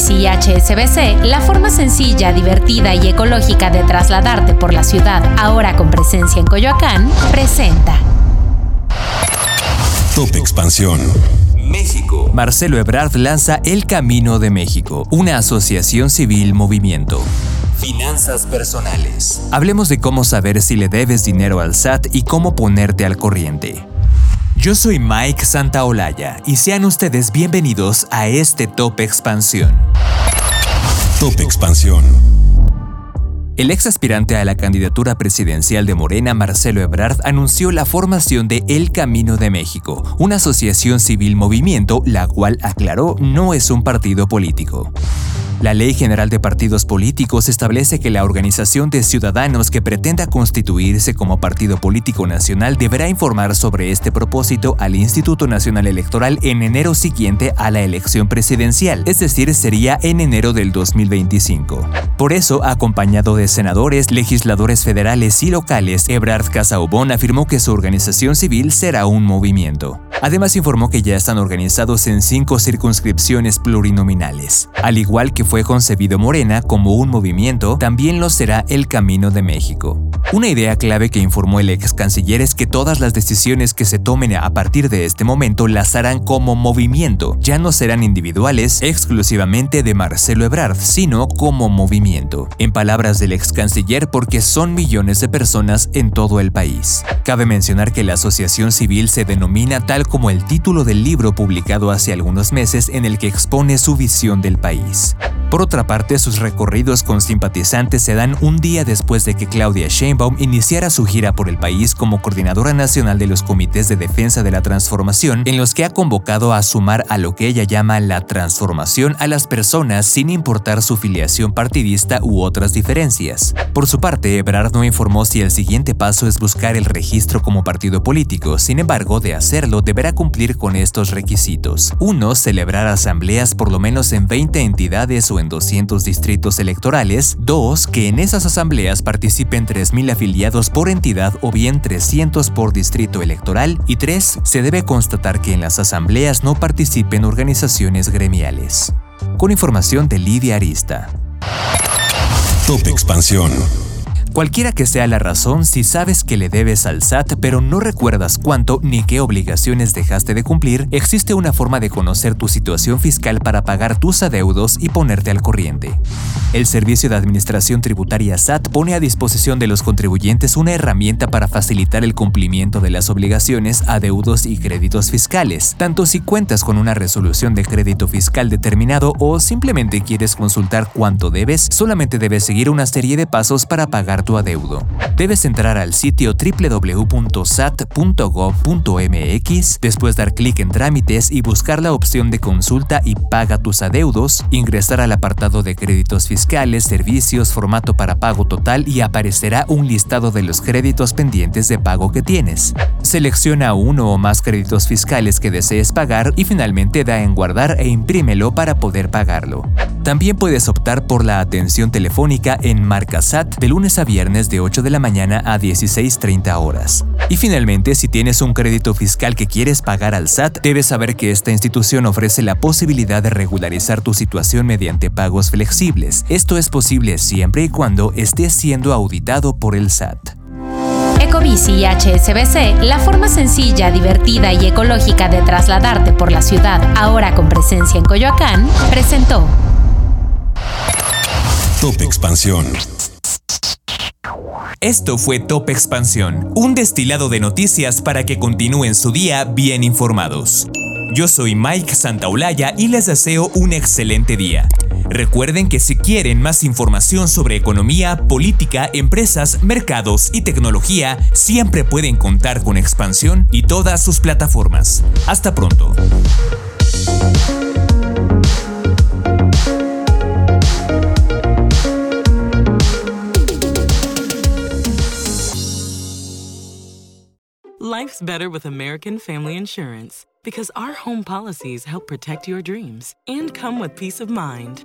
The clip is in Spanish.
Ecobici y HSBC, la forma sencilla, divertida y ecológica de trasladarte por la ciudad, ahora con presencia en Coyoacán, presenta. Top Expansión. México. Marcelo Ebrard lanza El Camino de México, una asociación civil movimiento. Finanzas personales. Hablemos de cómo saber si le debes dinero al SAT y cómo ponerte al corriente. Yo soy Mike Santaolalla y sean ustedes bienvenidos a este Top Expansión. Top Expansión. El ex aspirante a la candidatura presidencial de Morena, Marcelo Ebrard, anunció la formación de El Camino de México, una asociación civil movimiento, la cual aclaró no es un partido político. La Ley General de Partidos Políticos establece que la organización de ciudadanos que pretenda constituirse como partido político nacional deberá informar sobre este propósito al Instituto Nacional Electoral en enero siguiente a la elección presidencial, es decir, sería en enero del 2025. Por eso, acompañado de senadores, legisladores federales y locales, Ebrard Casaubon afirmó que su organización civil será un movimiento. Además informó que ya están organizados en cinco circunscripciones plurinominales. Al igual que fue concebido Morena como un movimiento, también lo será el Camino de México. Una idea clave que informó el ex canciller es que todas las decisiones que se tomen a partir de este momento las harán como movimiento, ya no serán individuales exclusivamente de Marcelo Ebrard, sino como movimiento. En palabras del ex canciller, porque son millones de personas en todo el país. Cabe mencionar que la asociación civil se denomina tal como el título del libro publicado hace algunos meses en el que expone su visión del país. Por otra parte, sus recorridos con simpatizantes se dan un día después de que Claudia Sheinbaum iniciara su gira por el país como coordinadora nacional de los comités de defensa de la transformación, en los que ha convocado a sumar a lo que ella llama la transformación a las personas sin importar su filiación partidista u otras diferencias. Por su parte, Ebrard no informó si el siguiente paso es buscar el registro como partido político, sin embargo, de hacerlo deberá cumplir con estos requisitos. 1. Celebrar asambleas por lo menos en 20 entidades o en 200 distritos electorales. 2. Que en esas asambleas participen 3.000 afiliados por entidad o bien 300 por distrito electoral. Y 3. Se debe constatar que en las asambleas no participen organizaciones gremiales. Con información de Lidia Arista. Top Expansión. Cualquiera que sea la razón, si sabes que le debes al SAT pero no recuerdas cuánto ni qué obligaciones dejaste de cumplir, existe una forma de conocer tu situación fiscal para pagar tus adeudos y ponerte al corriente. El Servicio de Administración Tributaria SAT pone a disposición de los contribuyentes una herramienta para facilitar el cumplimiento de las obligaciones, adeudos y créditos fiscales, tanto si cuentas con una resolución de crédito fiscal determinado o simplemente quieres consultar cuánto debes, solamente debes seguir una serie de pasos para tu adeudo. Debes entrar al sitio www.sat.gov.mx, después dar clic en trámites y buscar la opción de consulta y paga tus adeudos, ingresar al apartado de créditos fiscales, servicios, formato para pago total y aparecerá un listado de los créditos pendientes de pago que tienes. Selecciona uno o más créditos fiscales que desees pagar y finalmente da en guardar e imprímelo para poder pagarlo. También puedes optar por la atención telefónica en Marcasat de lunes a viernes de 8 de la mañana a 16.30 horas. Y finalmente, si tienes un crédito fiscal que quieres pagar al SAT, debes saber que esta institución ofrece la posibilidad de regularizar tu situación mediante pagos flexibles. Esto es posible siempre y cuando estés siendo auditado por el SAT. Ecobici y HSBC, la forma sencilla, divertida y ecológica de trasladarte por la ciudad, ahora con presencia en Coyoacán, presentó. Top Expansión. Esto fue Top Expansión, un destilado de noticias para que continúen su día bien informados. Yo soy Mike Santaolalla y les deseo un excelente día. Recuerden que si quieren más información sobre economía, política, empresas, mercados y tecnología, siempre pueden contar con Expansión y todas sus plataformas. Hasta pronto. Life's better with American Family Insurance because our home policies help protect your dreams and come with peace of mind.